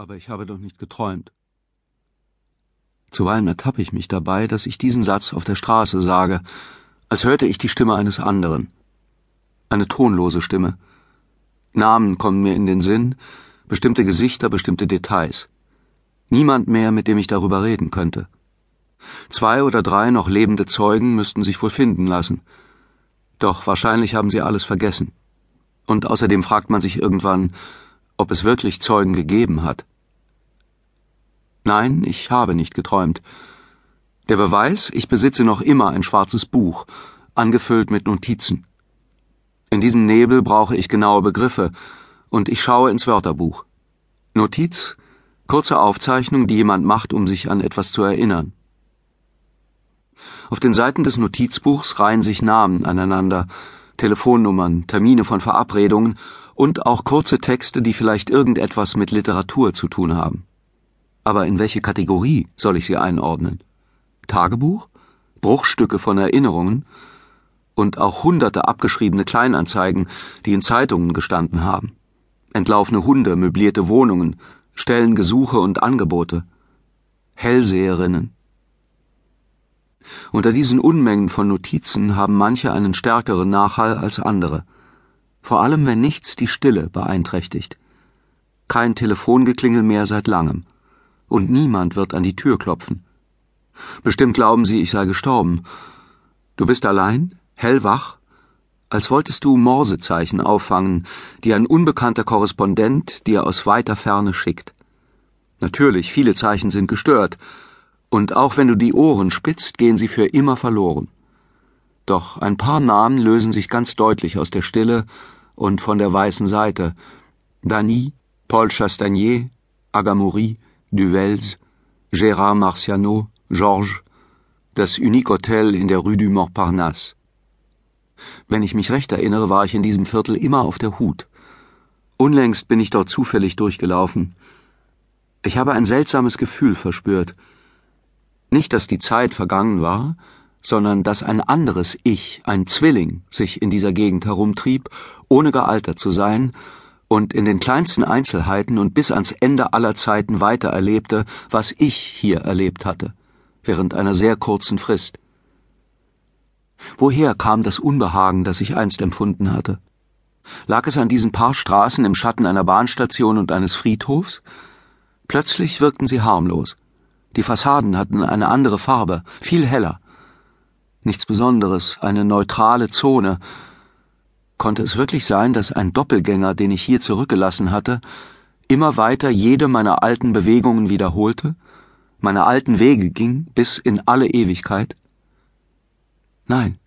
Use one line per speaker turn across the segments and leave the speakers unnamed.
Aber ich habe doch nicht geträumt. Zuweilen ertappe ich mich dabei, dass ich diesen Satz auf der Straße sage, als hörte ich die Stimme eines anderen. Eine tonlose Stimme. Namen kommen mir in den Sinn, bestimmte Gesichter, bestimmte Details. Niemand mehr, mit dem ich darüber reden könnte. Zwei oder drei noch lebende Zeugen müssten sich wohl finden lassen. Doch wahrscheinlich haben sie alles vergessen. Und außerdem fragt man sich irgendwann, ob es wirklich Zeugen gegeben hat. Nein, ich habe nicht geträumt. Der Beweis, ich besitze noch immer ein schwarzes Buch, angefüllt mit Notizen. In diesem Nebel brauche ich genaue Begriffe, und ich schaue ins Wörterbuch. Notiz, kurze Aufzeichnung, die jemand macht, um sich an etwas zu erinnern. Auf den Seiten des Notizbuchs reihen sich Namen aneinander, Telefonnummern, Termine von Verabredungen und auch kurze Texte, die vielleicht irgendetwas mit Literatur zu tun haben. Aber in welche Kategorie soll ich sie einordnen? Tagebuch? Bruchstücke von Erinnerungen? Und auch hunderte abgeschriebene Kleinanzeigen, die in Zeitungen gestanden haben. Entlaufene Hunde, möblierte Wohnungen, Stellengesuche und Angebote. Hellseherinnen. Unter diesen Unmengen von Notizen haben manche einen stärkeren Nachhall als andere vor allem wenn nichts die Stille beeinträchtigt. Kein Telefongeklingel mehr seit langem. Und niemand wird an die Tür klopfen. Bestimmt glauben Sie, ich sei gestorben. Du bist allein, hellwach, als wolltest du Morsezeichen auffangen, die ein unbekannter Korrespondent dir aus weiter Ferne schickt. Natürlich, viele Zeichen sind gestört, und auch wenn du die Ohren spitzt, gehen sie für immer verloren. Doch ein paar Namen lösen sich ganz deutlich aus der Stille und von der weißen Seite Dany, Paul Chastagnier, Agamori, Duvels, Gérard Marciano, Georges, das Unique Hotel in der Rue du Montparnasse. Wenn ich mich recht erinnere, war ich in diesem Viertel immer auf der Hut. Unlängst bin ich dort zufällig durchgelaufen. Ich habe ein seltsames Gefühl verspürt. Nicht, dass die Zeit vergangen war, sondern dass ein anderes Ich, ein Zwilling, sich in dieser Gegend herumtrieb, ohne gealtert zu sein, und in den kleinsten Einzelheiten und bis ans Ende aller Zeiten weiter erlebte, was ich hier erlebt hatte, während einer sehr kurzen Frist. Woher kam das Unbehagen, das ich einst empfunden hatte? Lag es an diesen paar Straßen im Schatten einer Bahnstation und eines Friedhofs? Plötzlich wirkten sie harmlos. Die Fassaden hatten eine andere Farbe, viel heller, Nichts Besonderes, eine neutrale Zone. Konnte es wirklich sein, dass ein Doppelgänger, den ich hier zurückgelassen hatte, immer weiter jede meiner alten Bewegungen wiederholte, meine alten Wege ging bis in alle Ewigkeit? Nein,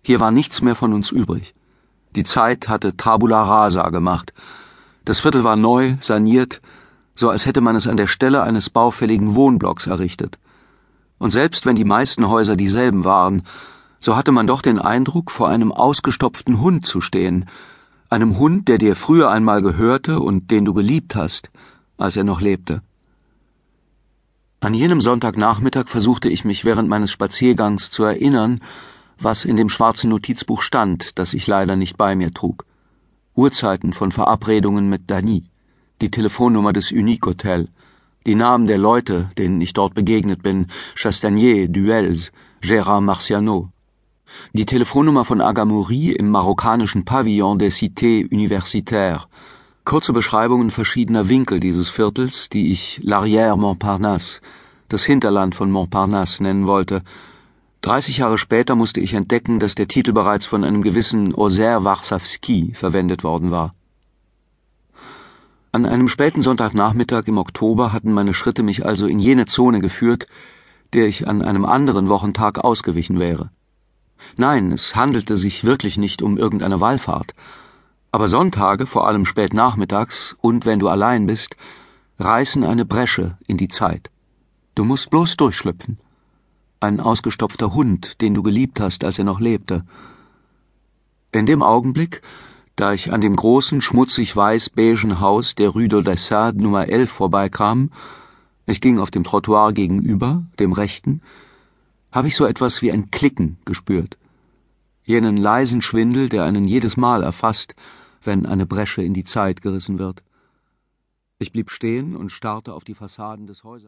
hier war nichts mehr von uns übrig. Die Zeit hatte Tabula rasa gemacht. Das Viertel war neu, saniert, so als hätte man es an der Stelle eines baufälligen Wohnblocks errichtet und selbst wenn die meisten Häuser dieselben waren, so hatte man doch den Eindruck, vor einem ausgestopften Hund zu stehen, einem Hund, der dir früher einmal gehörte und den du geliebt hast, als er noch lebte. An jenem Sonntagnachmittag versuchte ich mich während meines Spaziergangs zu erinnern, was in dem schwarzen Notizbuch stand, das ich leider nicht bei mir trug. Uhrzeiten von Verabredungen mit Dany, die Telefonnummer des Unique Hotel, die Namen der Leute, denen ich dort begegnet bin, Chastanier, Duels, Gérard Marciano. Die Telefonnummer von Agamori im marokkanischen Pavillon der Cité Universitaire. Kurze Beschreibungen verschiedener Winkel dieses Viertels, die ich L'Arrière Montparnasse, das Hinterland von Montparnasse nennen wollte. Dreißig Jahre später musste ich entdecken, dass der Titel bereits von einem gewissen Ozer Warsawski verwendet worden war. An einem späten Sonntagnachmittag im Oktober hatten meine Schritte mich also in jene Zone geführt, der ich an einem anderen Wochentag ausgewichen wäre. Nein, es handelte sich wirklich nicht um irgendeine Wallfahrt. Aber Sonntage, vor allem spät nachmittags und wenn du allein bist, reißen eine Bresche in die Zeit. Du musst bloß durchschlüpfen. Ein ausgestopfter Hund, den du geliebt hast, als er noch lebte. In dem Augenblick, da ich an dem großen, schmutzig weiß-beigen Haus der Rue de d'Assade Nummer 11 vorbeikam, ich ging auf dem Trottoir gegenüber, dem rechten, habe ich so etwas wie ein Klicken gespürt. Jenen leisen Schwindel, der einen jedes Mal erfasst, wenn eine Bresche in die Zeit gerissen wird. Ich blieb stehen und starrte auf die Fassaden des Häusers